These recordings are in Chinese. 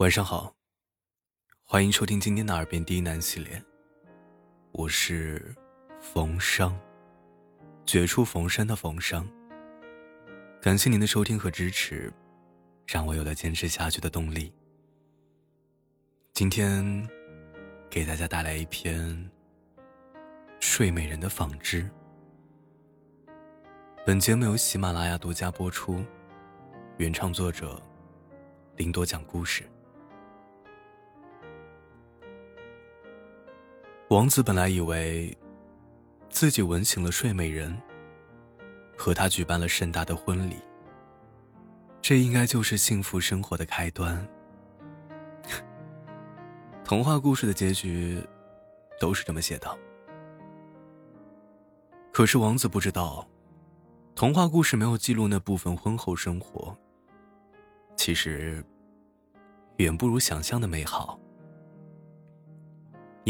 晚上好，欢迎收听今天的《耳边低喃》系列，我是冯商，绝处逢生的冯商。感谢您的收听和支持，让我有了坚持下去的动力。今天给大家带来一篇《睡美人》的纺织。本节目由喜马拉雅独家播出，原创作者林多讲故事。王子本来以为自己吻醒了睡美人，和她举办了盛大的婚礼，这应该就是幸福生活的开端。童话故事的结局都是这么写的，可是王子不知道，童话故事没有记录那部分婚后生活，其实远不如想象的美好。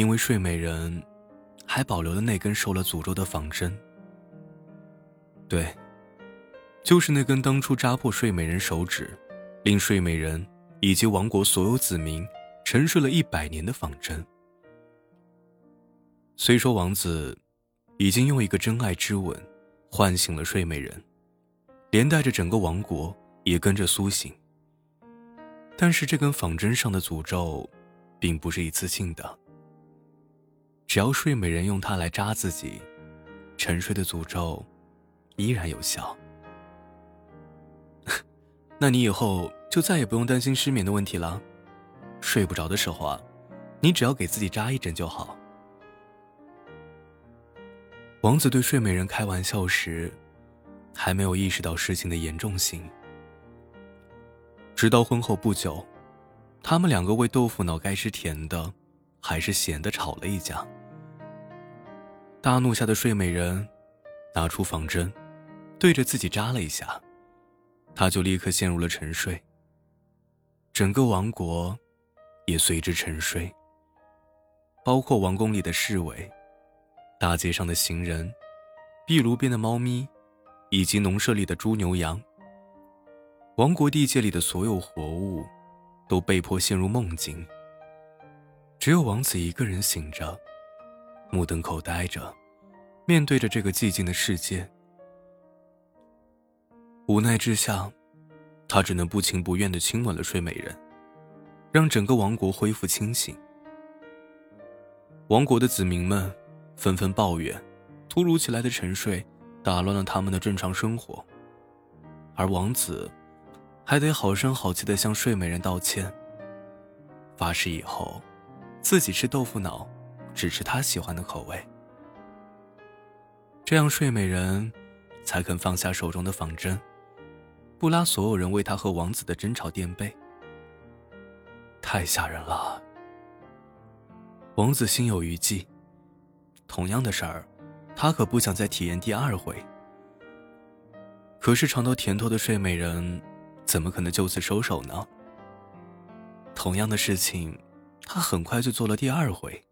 因为睡美人还保留了那根受了诅咒的仿针，对，就是那根当初扎破睡美人手指，令睡美人以及王国所有子民沉睡了一百年的仿针。虽说王子已经用一个真爱之吻唤醒了睡美人，连带着整个王国也跟着苏醒，但是这根仿针上的诅咒，并不是一次性的。只要睡美人用它来扎自己，沉睡的诅咒依然有效。那你以后就再也不用担心失眠的问题了。睡不着的时候啊，你只要给自己扎一针就好。王子对睡美人开玩笑时，还没有意识到事情的严重性。直到婚后不久，他们两个为豆腐脑该吃甜的，还是咸的吵了一架。大怒下的睡美人，拿出仿针，对着自己扎了一下，他就立刻陷入了沉睡。整个王国也随之沉睡，包括王宫里的侍卫、大街上的行人、壁炉边的猫咪，以及农舍里的猪牛羊。王国地界里的所有活物，都被迫陷入梦境。只有王子一个人醒着。目瞪口呆着，面对着这个寂静的世界。无奈之下，他只能不情不愿的亲吻了睡美人，让整个王国恢复清醒。王国的子民们纷纷抱怨，突如其来的沉睡打乱了他们的正常生活，而王子还得好声好气的向睡美人道歉，发誓以后自己吃豆腐脑。只吃他喜欢的口味，这样睡美人才肯放下手中的仿真，不拉所有人为他和王子的争吵垫背。太吓人了！王子心有余悸，同样的事儿，他可不想再体验第二回。可是尝到甜头的睡美人，怎么可能就此收手呢？同样的事情，他很快就做了第二回。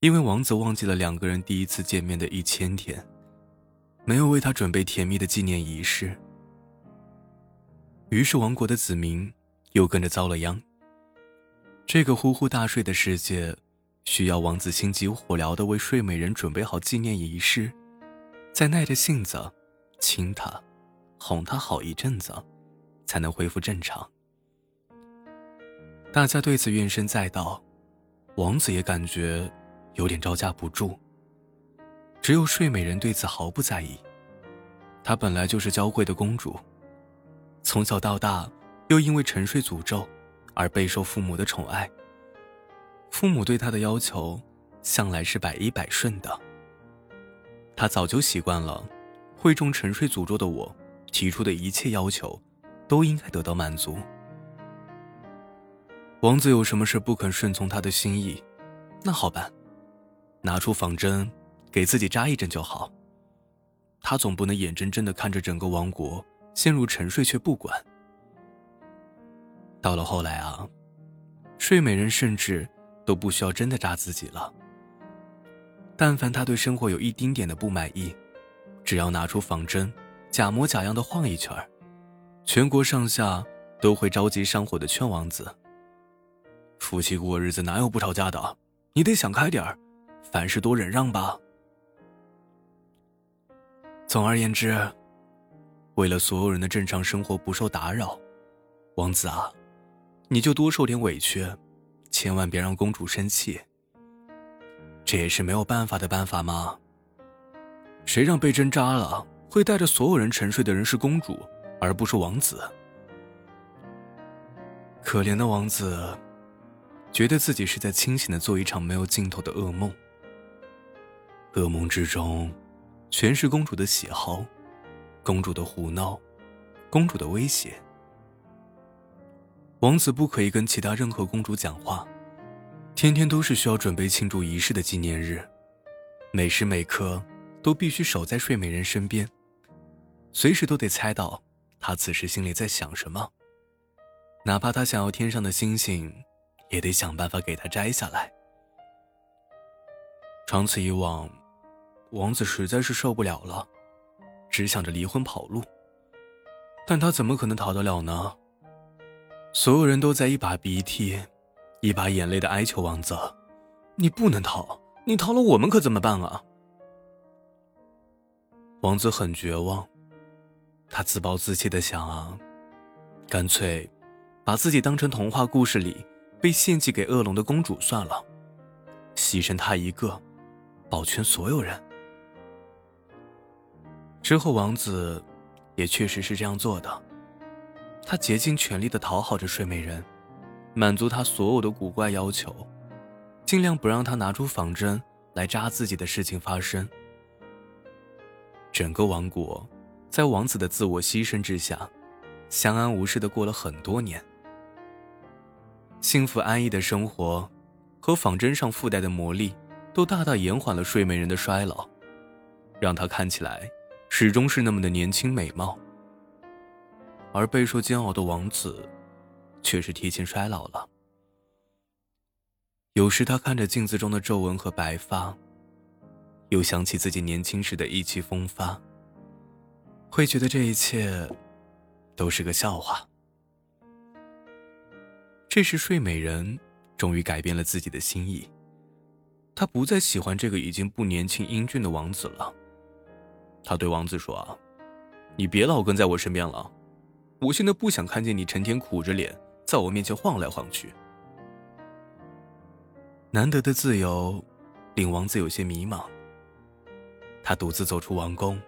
因为王子忘记了两个人第一次见面的一千天，没有为他准备甜蜜的纪念仪式，于是王国的子民又跟着遭了殃。这个呼呼大睡的世界，需要王子心急火燎的为睡美人准备好纪念仪式，再耐着性子亲她、哄她好一阵子，才能恢复正常。大家对此怨声载道，王子也感觉。有点招架不住。只有睡美人对此毫不在意。她本来就是娇贵的公主，从小到大又因为沉睡诅咒而备受父母的宠爱。父母对她的要求向来是百依百顺的。她早就习惯了，会中沉睡诅咒的我提出的一切要求，都应该得到满足。王子有什么事不肯顺从他的心意，那好办。拿出仿针，给自己扎一针就好。他总不能眼睁睁的看着整个王国陷入沉睡却不管。到了后来啊，睡美人甚至都不需要真的扎自己了。但凡他对生活有一丁点的不满意，只要拿出仿针，假模假样的晃一圈全国上下都会着急上火的劝王子：“夫妻过日子哪有不吵架的？你得想开点儿，凡事多忍让吧。”总而言之，为了所有人的正常生活不受打扰，王子啊，你就多受点委屈，千万别让公主生气。这也是没有办法的办法吗？谁让被针扎了会带着所有人沉睡的人是公主，而不是王子？可怜的王子，觉得自己是在清醒的做一场没有尽头的噩梦。噩梦之中。全是公主的喜好，公主的胡闹，公主的威胁。王子不可以跟其他任何公主讲话，天天都是需要准备庆祝仪式的纪念日，每时每刻都必须守在睡美人身边，随时都得猜到她此时心里在想什么，哪怕她想要天上的星星，也得想办法给她摘下来。长此以往。王子实在是受不了了，只想着离婚跑路。但他怎么可能逃得了呢？所有人都在一把鼻涕、一把眼泪的哀求王子：“你不能逃，你逃了我们可怎么办啊？”王子很绝望，他自暴自弃的想啊，干脆把自己当成童话故事里被献祭给恶龙的公主算了，牺牲他一个，保全所有人。之后，王子也确实是这样做的。他竭尽全力的讨好着睡美人，满足她所有的古怪要求，尽量不让她拿出仿真来扎自己的事情发生。整个王国在王子的自我牺牲之下，相安无事的过了很多年。幸福安逸的生活和仿真上附带的魔力，都大大延缓了睡美人的衰老，让她看起来。始终是那么的年轻美貌，而备受煎熬的王子，却是提前衰老了。有时他看着镜子中的皱纹和白发，又想起自己年轻时的意气风发，会觉得这一切都是个笑话。这时，睡美人终于改变了自己的心意，她不再喜欢这个已经不年轻英俊的王子了。他对王子说：“啊，你别老跟在我身边了，我现在不想看见你成天苦着脸在我面前晃来晃去。”难得的自由，令王子有些迷茫。他独自走出王宫，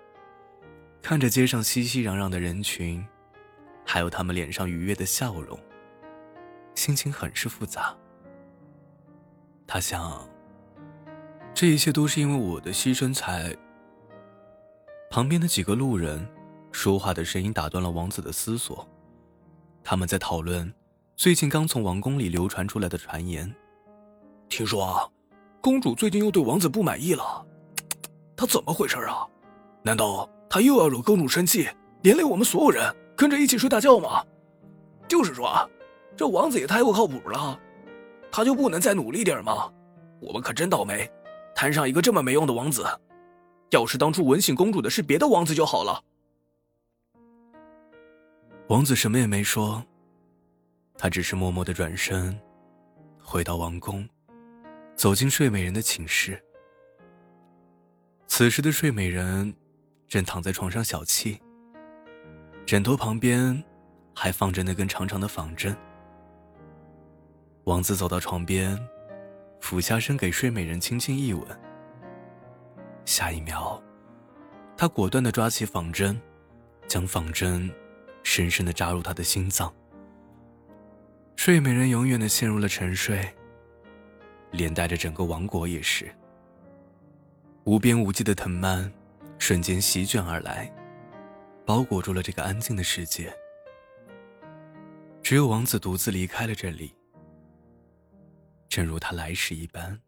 看着街上熙熙攘攘的人群，还有他们脸上愉悦的笑容，心情很是复杂。他想，这一切都是因为我的牺牲才。旁边的几个路人，说话的声音打断了王子的思索。他们在讨论最近刚从王宫里流传出来的传言。听说啊，公主最近又对王子不满意了。她怎么回事啊？难道她又要惹公主生气，连累我们所有人跟着一起睡大觉吗？就是说啊，这王子也太不靠谱了。他就不能再努力点吗？我们可真倒霉，摊上一个这么没用的王子。要是当初吻醒公主的是别的王子就好了。王子什么也没说，他只是默默的转身，回到王宫，走进睡美人的寝室。此时的睡美人正躺在床上小憩，枕头旁边还放着那根长长的仿针。王子走到床边，俯下身给睡美人轻轻一吻。下一秒，他果断的抓起仿针，将仿针深深的扎入他的心脏。睡美人永远的陷入了沉睡，连带着整个王国也是。无边无际的藤蔓瞬间席卷而来，包裹住了这个安静的世界。只有王子独自离开了这里，正如他来时一般。